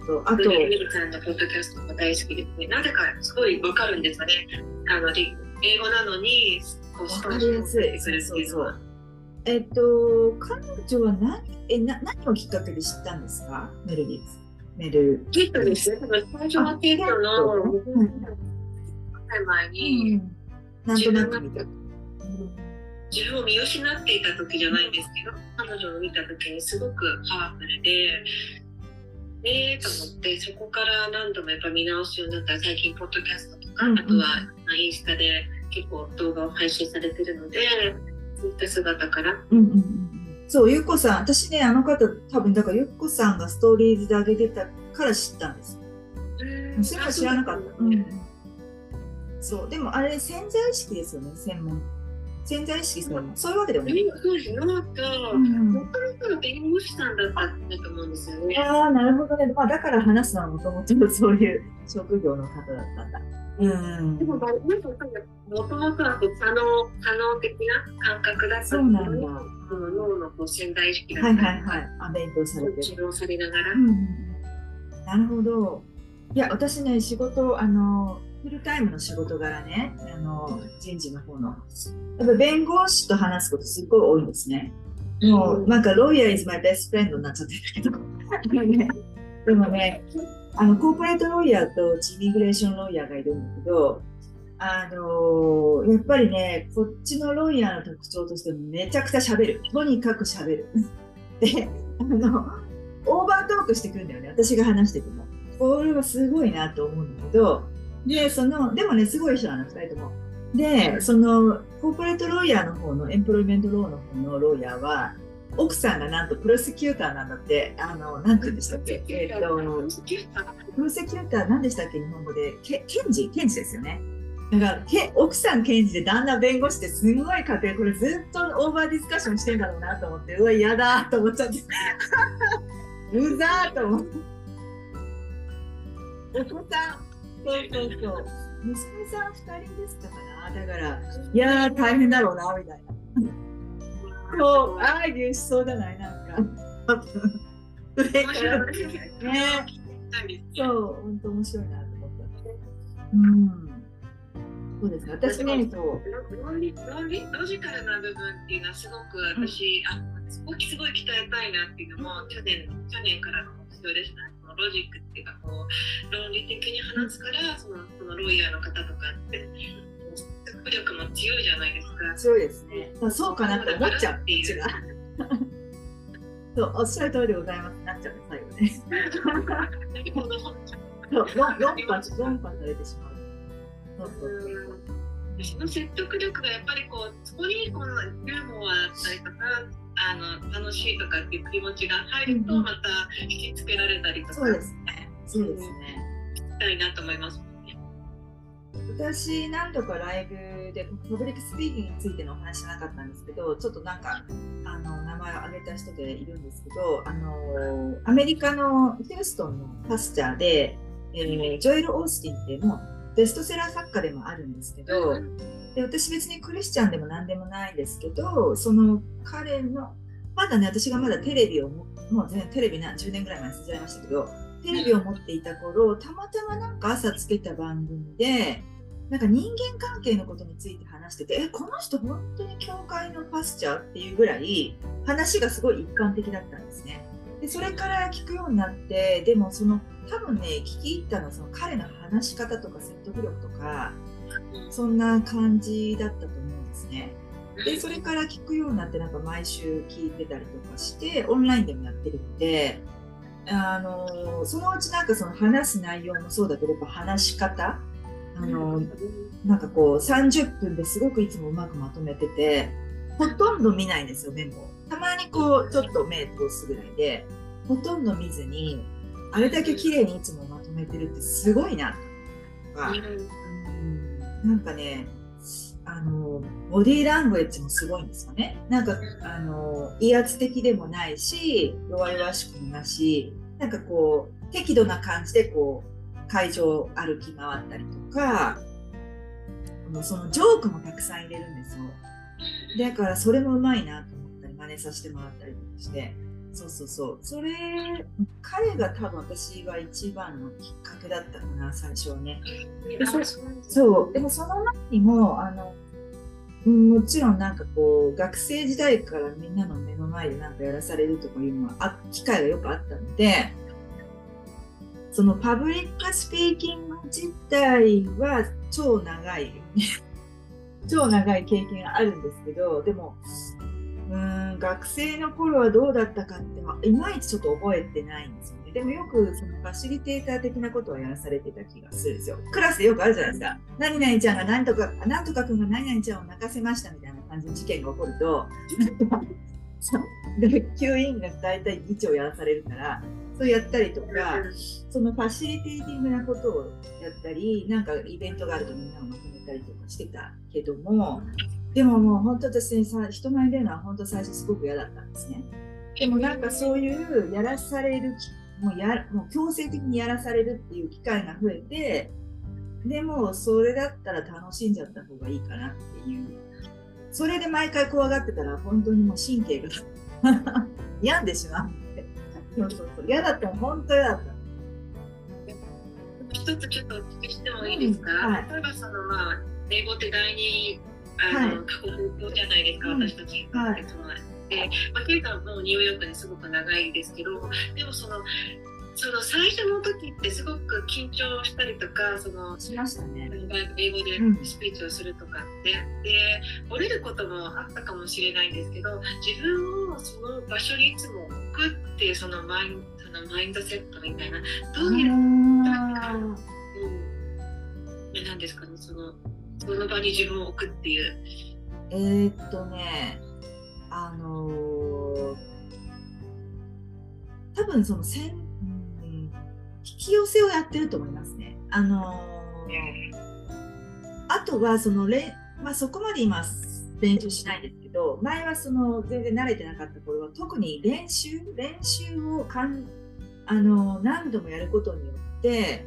そうあとミルさんのポッドキャストも大好きですね。なぜかすごいわかるんですかね。あの英語なのにこうわかりやすい。そうそうそう。えっと彼女は何えな何をきっかけで知ったんですか？メルビーズ。メルキットですね最初はキットの前に、うん、なんとなく見た自分を見失っていた時じゃないんですけど彼女を見た時にすごくパワフルでええー、と思ってそこから何度もやっぱ見直すようになったら最近ポッドキャストとか、うんうん、あとはインスタで結構動画を配信されてるのでそういった姿から。うんうんそう、ゆっこさん、私ね、あの方、多分だからゆっこさんがストーリーズで上げてたから知ったんです。それは知らなかった。うん、そう、でもあれ潜在意識ですよね、専門潜在意識そうそういうわけでもない。そうですなんか、もともと弁護士さんだったんだと思うんですよね。ああ、なるほどね。まあ、だから話すのはもともとそういう職業の方だったんだ。うん。でも、なんか、もともとはこう可能、可能的な感覚だったそうなんだ。脳のこう潜在意識だったりはいはいはい。あ、勉強されて治療されながら。うん。なるほど。いや、私ね、仕事、あの、フルタイムの仕事柄ね、あの人事の方の、やっぱ弁護士と話すことすっごい多いんですね。もうなんか、ロイヤー is my best friend になっちゃってるけど、でもね、あの corporate lawyer と immigration lawyer がいるんだけど、あのー、やっぱりね、こっちの lawyer の特徴としてめちゃくちゃ喋る。とにかく喋る。で、あの、 overtalk してくるんだよね。私が話してても。これはすごいなと思うんだけど、で、その、でもね、すごい人なの、二人とも。で、その、 corporate lawyer の方の、 employment law の方の lawyer は、奥さんがなんと prosecutor なんだって、あの、なんて言うんでしたっけ、えっ、ー、と、 prosecutor、何でしたっけ、日本語で、け検事？検事ですよね。だからけ奥さん検事で旦那弁護士ってすごい家庭。これずっと over discussion してんだろうなと思ってうわ嫌だと思っちゃって。[LAUGHS] うざーと思って。お子さんそうそうそう。娘さん二人ですからだから、いやー、大変だろうな、みたいな。そう、ああいうしそうじゃないなんか。ね。そう、本当面白いなと思った。うん。そうですね。私ね、そう。論理論理ロジカルな部分っていうのはすごく私、うん、あすごいすごい鍛えたいなっていうのも去年去年からの目標ですね。ロジックっていうかこう論理的に話すからそのそのロイヤーの方とかって説力も強いじゃないですか。強いですね。そうかなって思っちゃうってい [LAUGHS] う。そうおっしゃる通りでございます。なっちゃう最後ね。[LAUGHS] そう論破論破されてしまう。そうそうそうその説得力がやっぱりこうそこにこのユーモアだったりとかあの楽しいとかっていう気持ちが入るとまた引きつけられたりとか、そうですね。そうですね。したいなと思います、私何度かライブでパブリックスピーキングについてのお話じゃなかったんですけどちょっとなんかあの名前を挙げた人でいるんですけどあのアメリカのヒューストンのパスターで、えー、ジョエル・オースティンってもうベストセラー作家でもあるんですけど、で私別にクリスチャンでも何でもないんですけどその彼のまだね私がまだテレビをもう全然テレビ何10年ぐらい前に捨てちゃいましたけどテレビを持っていた頃たまたまなんか朝つけた番組でなんか人間関係のことについて話しててえこの人本当に教会のパスチャーっていうぐらい話がすごい一般的だったんですね。でそれから聞くようになってでもその多分ね聞き入ったのはその彼の話し方とか説得力とかそんな感じだったと思うんですね。でそれから聞くようになってなんか毎週聞いてたりとかしてオンラインでもやってるのであのそのうちなんかその話す内容もそうだけどやっぱ話し方あのなんかこう30分ですごくいつもうまくまとめててほとんど見ないんですよメモたまにこうちょっと目通すぐらいでほとんど見ずにあれだけ綺麗にいつもまとめてるってすごいなとか、うん、なんかねあのボディーラングエッジもすごいんですよね。なんかあの威圧的でもないし弱々しくもなしなんかこう適度な感じでこう会場歩き回ったりとかそのジョークもたくさん入れるんですよ。だからそれもうまいなと真似させてもらったりとかして。そうそうそう。それ彼が多分私が一番のきっかけだったかな最初はね。そう。でもその前にもあのもちろんなんかこう学生時代からみんなの目の前でなんかやらされるとかいうのはあ機会がよくあったのでそのパブリックスピーキング自体は超長い [LAUGHS] 超長い経験があるんですけどでもうん学生の頃はどうだったかっていまいちちょっと覚えてないんですよね。でもよくそのファシリテーター的なことはやらされてた気がするんですよ。クラスでよくあるじゃないですか。何々ちゃんが何とか、何とか君が何々ちゃんを泣かせましたみたいな感じの事件が起こると、学級委員が大体議長やらされるから、そうやったりとか、そのファシリテーティングなことをやったり、なんかイベントがあるとみんなをまとめたりとかしてたけども、でももう本当私さ人前に出るのは本当最初すごく嫌だったんですね。でもなんかそういうやらされるもうやもう強制的にやらされるっていう機会が増えてでもそれだったら楽しんじゃった方がいいかなっていう。それで毎回怖がってたら本当にもう神経が [LAUGHS] 病んでしまうそうそうそう。嫌だった本当嫌だった。一つちょっとお聞きしてもいいですか、うんはい、例えばそのまあ英語って第二あの、過酷じゃないですか、私たちにとってその、で、まあ、ケイさんもニューヨークにすごく長いですけどでもそのその最初の時ってすごく緊張したりとかそのしましたね。英語でスピーチをするとかって、うん、で折れることもあったかもしれないんですけど自分をその場所にいつも置くっていうそのマインそのマインドセットみたいなどういうなんか、うん、なんですかねそのその場に自分を置くっていう。えー、っとねあのー、多分そのせん、うん、引き寄せをやってると思いますね。あのー、あとはそのれ、まあ、そこまで今練習しないですけど前はその全然慣れてなかった頃は特に練習練習をかんあの何度もやることによって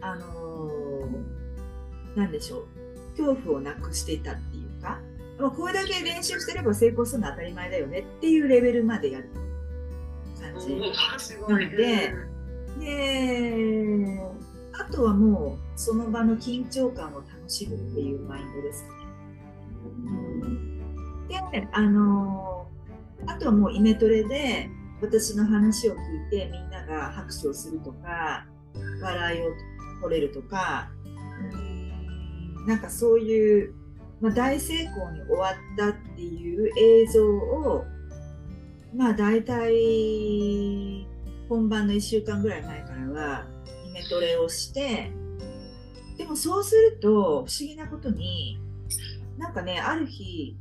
あの何でしょう恐怖をなくしていたっていうか、まあ、これだけ練習してれば成功するのは当たり前だよねっていうレベルまでやる感じ。なので、であとはもうその場の緊張感を楽しむっていうマインドですね。で、あのあとはもうイメトレで私の話を聞いてみんなが拍手をするとか笑いを取れるとかなんかそういう、まあ、大成功に終わったっていう映像をまあ大体本番の1週間ぐらい前からはイメトレをしてでもそうすると不思議なことになんかねある日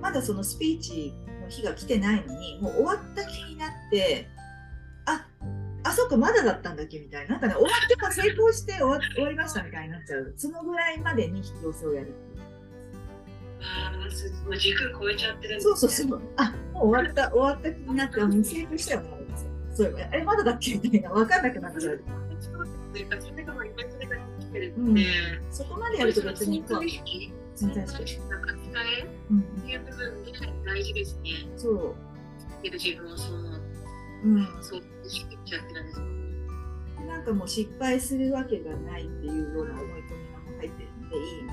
まだそのスピーチの日が来てないのにもう終わった気になってあそっかまだだったんだっけみたいななんかね終わっても成功して終わ終わりましたみたいになっちゃうそのぐらいまでに引き寄せをやるああ軸超えちゃってるね、そうそうそうあもう終わった終わった気になってもう成功したよねそうえまだだっけみたいな分かんなくなっちゃう。そこまでやると別にそう。なんか伝えっていう部分で大事ですね。そう。自分をそう思う。うん。そうゃってるんですなんかもう失敗するわけがないっていうような思い込みが入ってるのでいい意味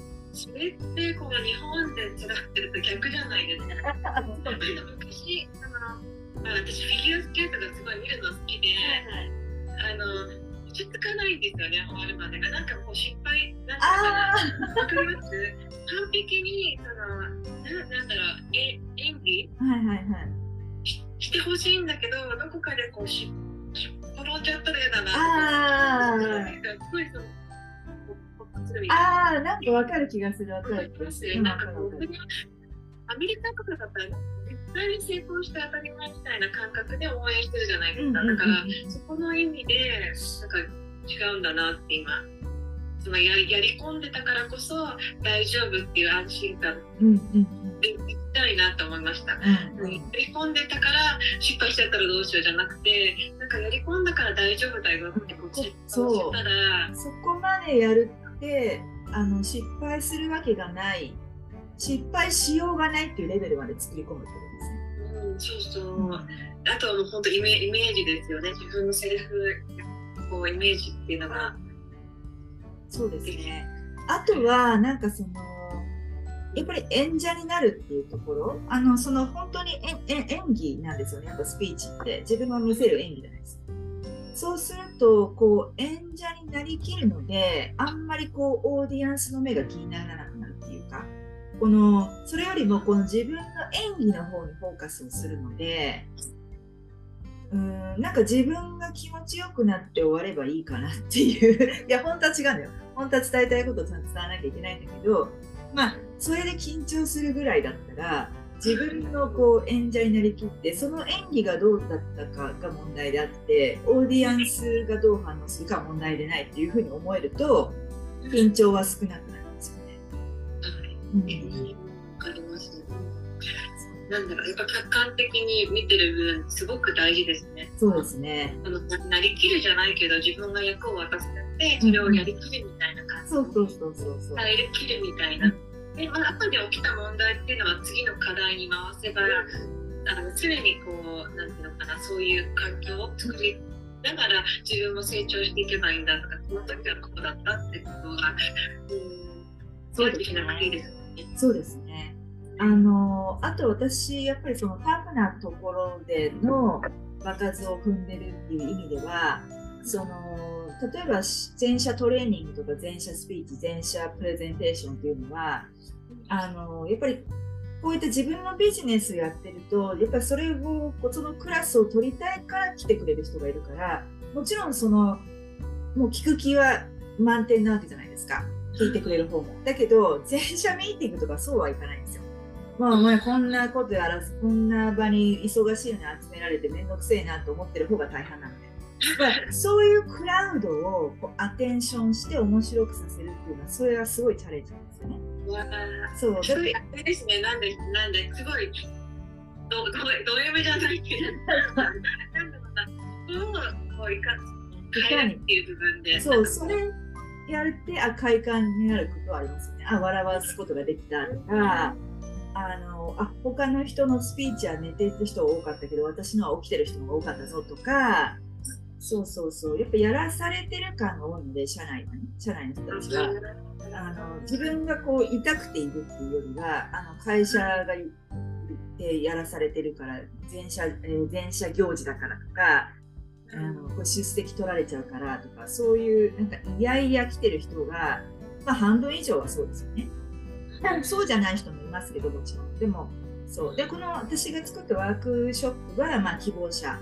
で。それってこう日本で育ってると逆じゃないですか。昔あのまあ、私フィギュアスケートがすごい見るの好きで、はいはい、あの落ち着かないんですよね終わるまでがなんかもう失敗なんかわかります完璧にそのななんだろうえ演技、はいはいはい、ししてほしいんだけどどこかでこうし転んじゃったら嫌だなあなんかすごいそのああ、なんかわかる気がする、わかる。なんかこう、アメリカとかだったら、絶対に成功して当たり前みたいな感覚で応援してるじゃないですか。だから、そこの意味で、なんか違うんだなって今。そのややり込んでたからこそ大丈夫っていう安心感でいきたいなと思いました、うんうん、やり込んでたから失敗しちゃったらどうしようじゃなくてなんかやり込んだから大丈夫だよってこっちそうそこまでやるってあの失敗するわけがない失敗しようがないっていうレベルまで作り込むってことですね。うん、そうそう。あとはもう本当イメイメージですよね。自分のセルフこうイメージっていうのが。そうですね。あとはなんかそのやっぱり演者になるっていうところ、あのその本当に演技なんですよね。やっぱスピーチって自分が見せる演技じゃないですか。そうするとこう演者になりきるのであんまりこうオーディエンスの目が気にならなくなるっていうかこのそれよりもこの自分の演技の方にフォーカスをするのでうんなんか自分が気持ちよくなって終わればいいかなっていう。[LAUGHS] いや本当は違うんだよ本当は伝えたいことをちゃんと伝わなきゃいけないんだけどまあそれで緊張するぐらいだったら自分のこう演者になりきってその演技がどうだったかが問題であってオーディエンスがどう反応するかは問題でないっていうふうに思えると緊張は少なくなりますよね。うん、なんだろうやっぱ客観的に見てる部分すごく大事ですね。そうですね。あのなりきるじゃないけど自分が役を渡せてそれをやりきるみたいな感じ。そうそうそうそうそう。やりきるみたいな。で、まあ後で起きた問題っていうのは次の課題に回せばあの常にこうなんていうのかなそういう環境を作りながら自分も成長していけばいいんだとかこの時はこうだったってことがうんそうですね。そうですね。あのあと私やっぱりそのタフなところでの場数を踏んでるっていう意味ではその例えば前者トレーニングとか前者スピーチ前者プレゼンテーションっていうのはあのやっぱりこういった自分のビジネスやってるとやっぱりそれをそのクラスを取りたいから来てくれる人がいるからもちろんそのもう聞く気は満点なわけじゃないですか。聞いてくれる方も。だけど全社ミーティングとかそうはいかないんですよ。まあお前こんなことやらずこんな場に忙しいのに集められて面倒くせえなと思ってる方が大半なんで [LAUGHS] そういうクラウドをこうアテンションして面白くさせるっていうのはそれはすごいチャレンジなんですよね。そうですねなんでなんですごいどどどういう目じゃない？けどなんだろうなこういか変えるっていう部分でそうそれやるってあ快感になることはありますよねあ笑わすことができたとか。あのあ他の人のスピーチは寝てる人が多かったけど私のは起きてる人が多かったぞとかそうそうそう。やっぱやらされてる感が多いので、社内はね、社内の人たちが。あの自分がこう痛くているっていうよりは、あの会社がでやらされてるから、全社、えー、全社行事だからとか、あのこう出席取られちゃうからとか、そういう、なんかいやいや来てる人が、まあ半分以上はそうですよね。そうじゃない人もいますけど、もちろん。でも、そう。で、この私が作ったワークショップは、まあ希望者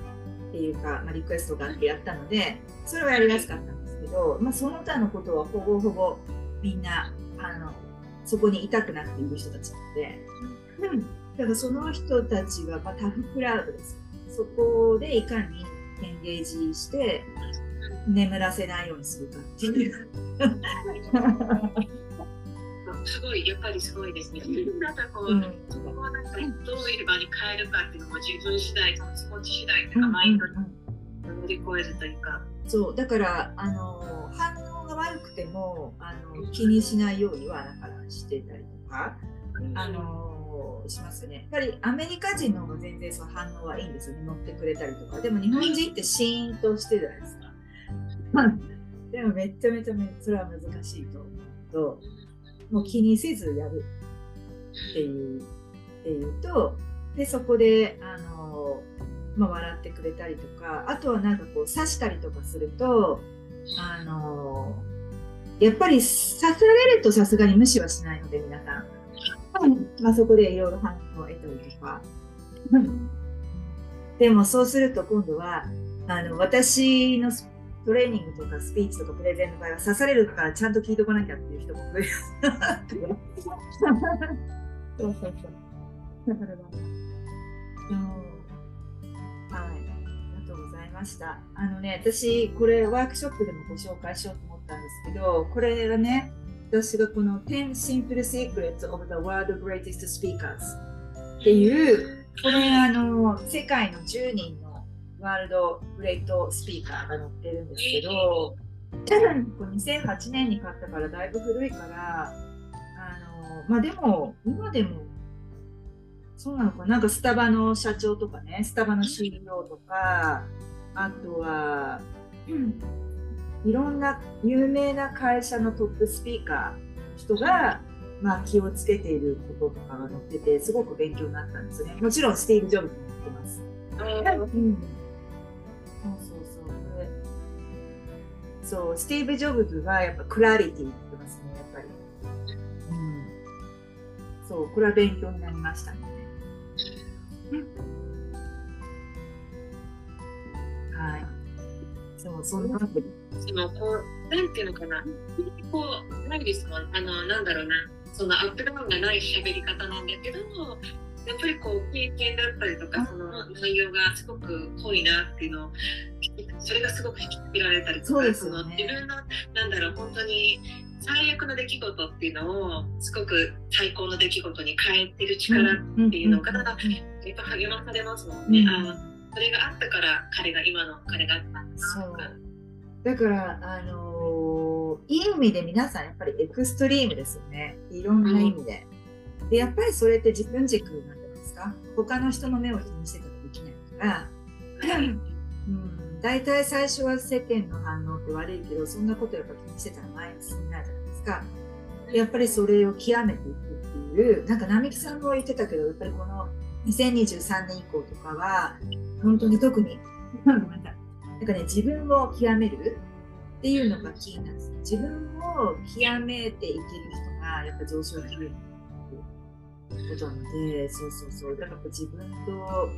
っていうか、まあ、リクエストがあってやったのでそれはやりやすかったんですけど、まあ、その他のことはほぼほぼみんなあのそこにいたくなくている人たちなので、うん、だからその人たちは、まあ、タフクラウドですそこでいかにエンゲージして眠らせないようにするかっていう。[LAUGHS] すごいやっぱりすごいですね。なんかこう、うん、そこはなんかどういう場に変えるかっていうのも自分次第、その気持ち次第というか、マインドに乗り越えるというか。そうだからあの反応が悪くてもあの気にしないようにはだからしてたりとか、あのしますね。やっぱりアメリカ人の方が全然その反応はいいんですよね。乗ってくれたりとか。でも日本人ってシーンとしてるじゃないですか。[LAUGHS] でもめちゃめちゃそれは難しいと思うと。もう気にせずやる。っていうっていうとでそこであのまあ、笑ってくれたりとかあとはなんかこう刺したりとかするとあのやっぱり刺されるとさすがに無視はしないので皆さん、まあ、そこでいろいろ反応を得たりとか、でもそうすると今度はあの私のトレーニングとかスピーチとかプレゼンの場合は刺されるからちゃんと聞いとかなきゃっていう人も増える。そうそうそう。だからうん。はい。ありがとうございました。あのね、私、これワークショップでもご紹介しようと思ったんですけど、これがね、私がこの10 Simple Secrets of the World Greatest Speakers っていう、これあの、世界の10人のワールドグレートスピーカーが載ってるんですけど、2008年に買ったからだいぶ古いから、あの、まあでも、今でもそうなのかな。んかスタバの社長とかねスタバの CEO とかあとは、うん、いろんな有名な会社のトップスピーカーの人が、まあ、気をつけていることとかが載っててすごく勉強になったんですね。もちろんスティーブ・ジョブズも載ってます。うん、そうそうそうそうスティーブ・ジョブズはやっぱクラリティ言ってますねやっぱり。うん、そうこれは勉強になりましたね。はい。そう、そんなそのこう、なんていうのかな、こう、ないですもん、あの、なんだろうな、そのアップダウンがない喋り方なんだけど、やっぱりこう経験だったりとかその内容がすごく濃いなっていうのをそれがすごく引きつけられたりとか、ね、その自分のなんだろう本当に最悪の出来事っていうのをすごく最高の出来事に変えてる力っていうのが、やっぱ励まされますもんね。うん、あそれがあったから彼が今の彼があったんですだからあのー、いい意味で皆さんやっぱりエクストリームですよね。いろんな意味で。うん、でやっぱりそれって自分軸なんじゃないですか？他の人の目を気にしてたらできないから。うん。大体最初は世間の反応って悪いけどそんなことやっぱ気にしてたら前に進めないじゃないですか。やっぱりそれを極めていくっていうなんか並木さんも言ってたけどやっぱりこの2023年以降とかは本当に特に [LAUGHS] なんかね自分を極めるっていうのがキーなんです。自分を極めていける人がやっぱ上昇気分。ことなのでそうそうそう。だから自分と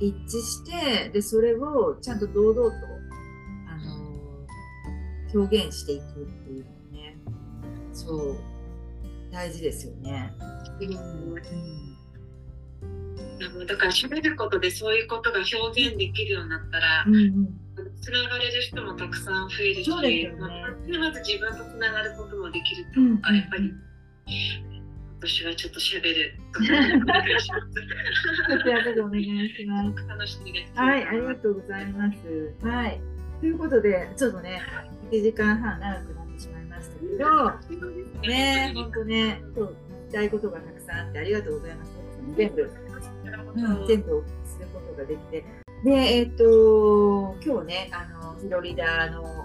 一致してでそれをちゃんと堂々と、あのー、表現していくっていうのね。そう。大事ですよね。うん、だから喋ることでそういうことが表現できるようになったら、うん。うん、つながれる人もたくさん。増えるし、ね、まず自分とつながることもできるとか、やっぱり私はちょっと喋る。こちらこそお願いします。楽しみです。はい、ありがとうございます。はい。ということで、ちょっとね、1時間半長くなってしまいましたけど、ね、本当ね、今日聞きたいことがたくさんあってありがとうございます。全部、うん、全部することができて。で、えっ、ー、と、今日ね、あの、フロリダの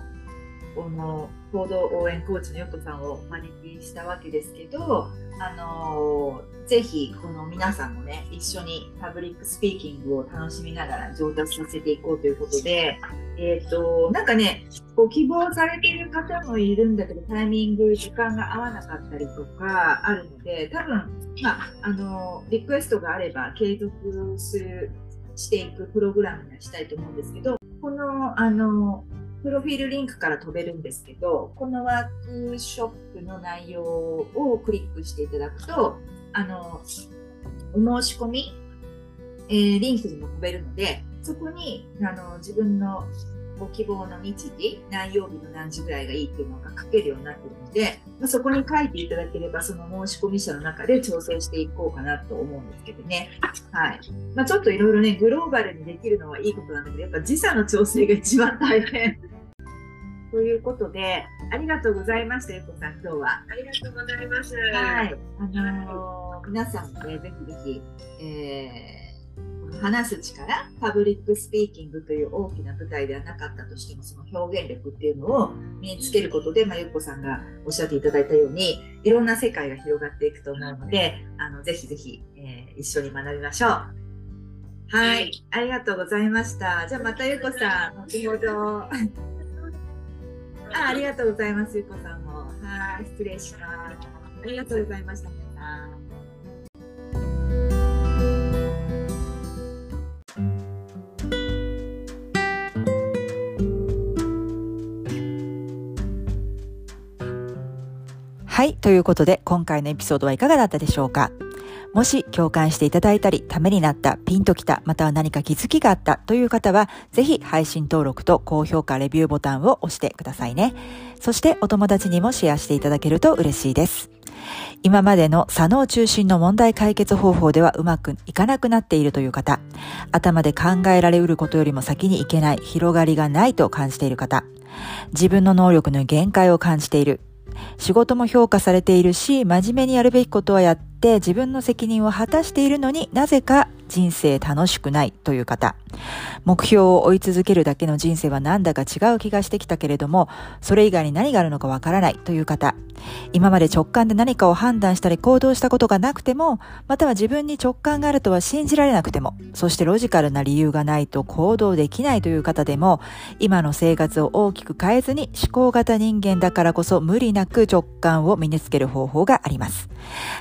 この行動応援コーチのゆこさんをお招きしたわけですけど、あのー、ぜひこの皆さんもね一緒にパブリックスピーキングを楽しみながら上達させていこうということで、えーと、なんかねご希望されている方もいるんだけどタイミング時間が合わなかったりとかあるので多分、まあ、あのリクエストがあれば継続するしていくプログラムにはしたいと思うんですけどこのあのプロフィールリンクから飛べるんですけど、このワークショップの内容をクリックしていただくと、あの、お申し込み、えー、リンクにも飛べるので、そこにあの自分のご希望の日時、何曜日の何時ぐらいがいいっていうのが書けるようになってるので、まあ、そこに書いていただければ、その申し込み者の中で調整していこうかなと思うんですけどね。はい。まあ、ちょっといろいろね、グローバルにできるのはいいことなんだけど、やっぱ時差の調整が一番大変。ということで、ありがとうございました、ゆこさん、今日は。ありがとうございます。はい。あのー、皆さんもね、ぜひぜひ、えー、話す力、パブリックスピーキングという大きな舞台ではなかったとしても、その表現力っていうのを身につけることで、まあ、ゆっこさんがおっしゃっていただいたように、いろんな世界が広がっていくと思うので、あのぜひぜひ、えー、一緒に学びましょう。はい、ありがとうございました。じゃあまたゆこさん、後ほど。あありがとうございます、ゆこさんも。はい、失礼します。ありがとうございました、皆さん。はい。ということで、今回のエピソードはいかがだったでしょうか？もし共感していただいたり、ためになった、ピンときた、または何か気づきがあったという方は、ぜひ配信登録と高評価、レビューボタンを押してくださいね。そしてお友達にもシェアしていただけると嬉しいです。今までの左脳中心の問題解決方法ではうまくいかなくなっているという方、頭で考えられうることよりも先にいけない、広がりがないと感じている方、自分の能力の限界を感じている、仕事も評価されているし、真面目にやるべきことはやって自分の責任を果たしているのになぜか人生楽しくないという方。目標を追い続けるだけの人生はなんだか違う気がしてきたけれども、それ以外に何があるのかわからないという方。今まで直感で何かを判断したり行動したことがなくても、または自分に直感があるとは信じられなくても、そしてロジカルな理由がないと行動できないという方でも、今の生活を大きく変えずに思考型人間だからこそ無理なく直感を身につける方法があります。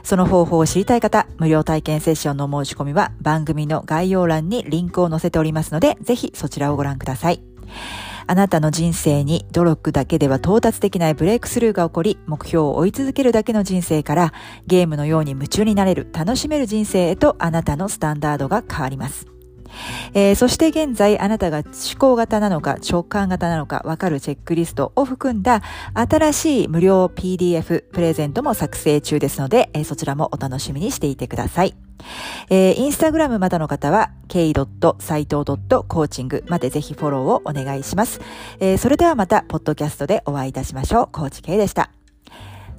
その方法を知りたい方、無料体験セッションの申し込みは番組の概要欄にリンクを載せておりますので、ぜひそちらをご覧ください。あなたの人生に努力だけでは到達できないブレイクスルーが起こり、目標を追い続けるだけの人生から、ゲームのように夢中になれる、楽しめる人生へとあなたのスタンダードが変わります。えー、そして現在あなたが思考型なのか直感型なのかわかるチェックリストを含んだ新しい無料 PDF プレゼントも作成中ですので、えー、そちらもお楽しみにしていてください。えー、インスタグラムまだの方は、k.saito.coaching までぜひフォローをお願いします。えー、それではまた、ポッドキャストでお会いいたしましょう。コーチ K でした。